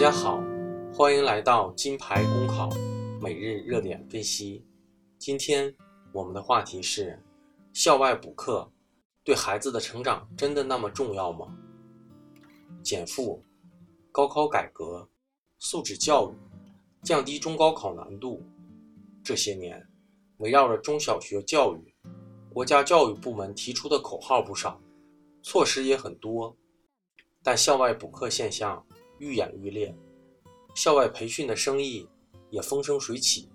大家好，欢迎来到金牌公考每日热点分析。今天我们的话题是：校外补课对孩子的成长真的那么重要吗？减负、高考改革、素质教育、降低中高考难度，这些年围绕着中小学教育，国家教育部门提出的口号不少，措施也很多，但校外补课现象。愈演愈烈，校外培训的生意也风生水起，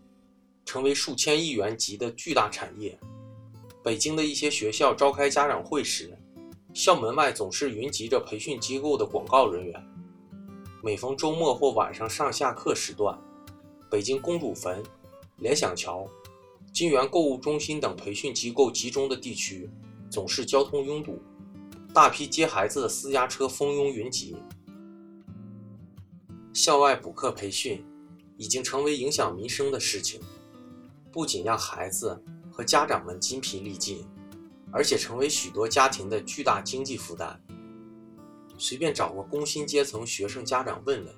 成为数千亿元级的巨大产业。北京的一些学校召开家长会时，校门外总是云集着培训机构的广告人员。每逢周末或晚上上下课时段，北京公主坟、联想桥、金源购物中心等培训机构集中的地区，总是交通拥堵，大批接孩子的私家车蜂拥云集。校外补课培训已经成为影响民生的事情，不仅让孩子和家长们筋疲力尽，而且成为许多家庭的巨大经济负担。随便找个工薪阶层学生家长问问，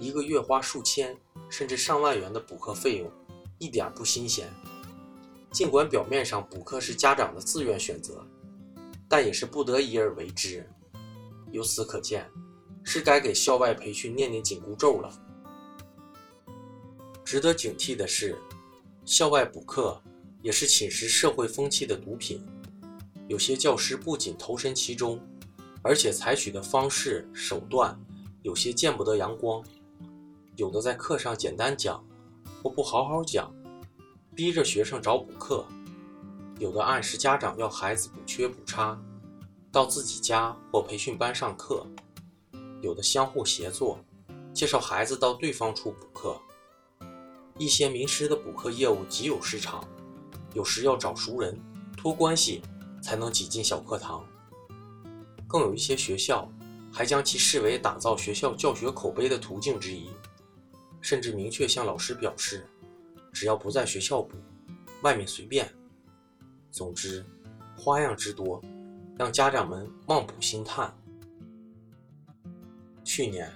一个月花数千甚至上万元的补课费用，一点不新鲜。尽管表面上补课是家长的自愿选择，但也是不得已而为之。由此可见。是该给校外培训念念紧箍咒了。值得警惕的是，校外补课也是侵蚀社会风气的毒品。有些教师不仅投身其中，而且采取的方式手段有些见不得阳光。有的在课上简单讲，或不好好讲，逼着学生找补课；有的暗示家长要孩子补缺补差，到自己家或培训班上课。有的相互协作，介绍孩子到对方处补课。一些名师的补课业务极有市场，有时要找熟人、托关系才能挤进小课堂。更有一些学校还将其视为打造学校教学口碑的途径之一，甚至明确向老师表示，只要不在学校补，外面随便。总之，花样之多，让家长们望补兴叹。去年，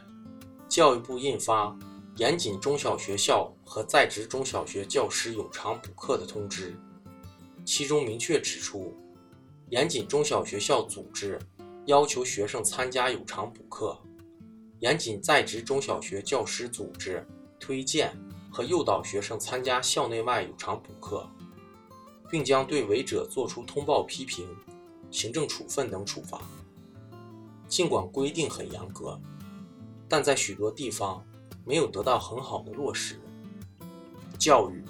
教育部印发严谨中小学校和在职中小学教师有偿补课的通知，其中明确指出，严谨中小学校组织要求学生参加有偿补课，严谨在职中小学教师组织推荐和诱导学生参加校内外有偿补课，并将对违者作出通报批评、行政处分等处罚。尽管规定很严格。但在许多地方没有得到很好的落实。教育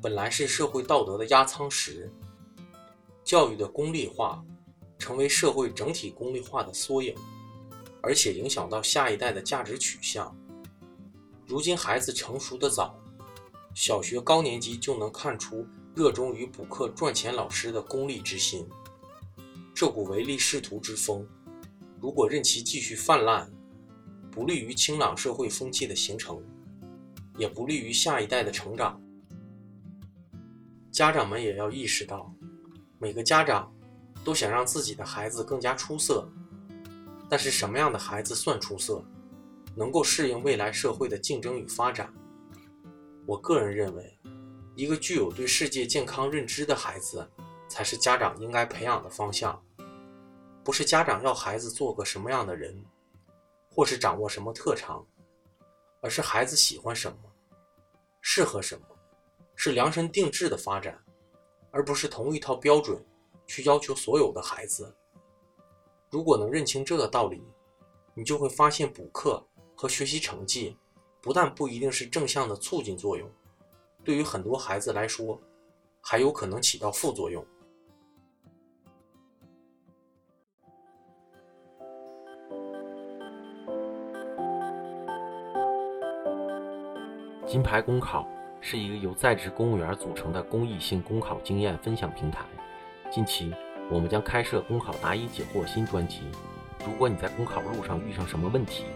本来是社会道德的压舱石，教育的功利化成为社会整体功利化的缩影，而且影响到下一代的价值取向。如今孩子成熟的早，小学高年级就能看出热衷于补课赚钱老师的功利之心。这股唯利是图之风，如果任其继续泛滥，不利于清朗社会风气的形成，也不利于下一代的成长。家长们也要意识到，每个家长都想让自己的孩子更加出色，但是什么样的孩子算出色，能够适应未来社会的竞争与发展？我个人认为，一个具有对世界健康认知的孩子，才是家长应该培养的方向，不是家长要孩子做个什么样的人。或是掌握什么特长，而是孩子喜欢什么，适合什么，是量身定制的发展，而不是同一套标准去要求所有的孩子。如果能认清这个道理，你就会发现补课和学习成绩不但不一定是正向的促进作用，对于很多孩子来说，还有可能起到副作用。金牌公考是一个由在职公务员组成的公益性公考经验分享平台。近期，我们将开设公考答疑解惑新专辑。如果你在公考路上遇上什么问题，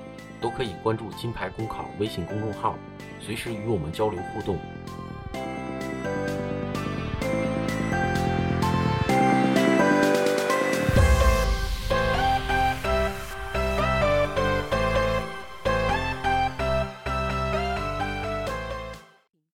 都可以关注金牌公考微信公众号，随时与我们交流互动。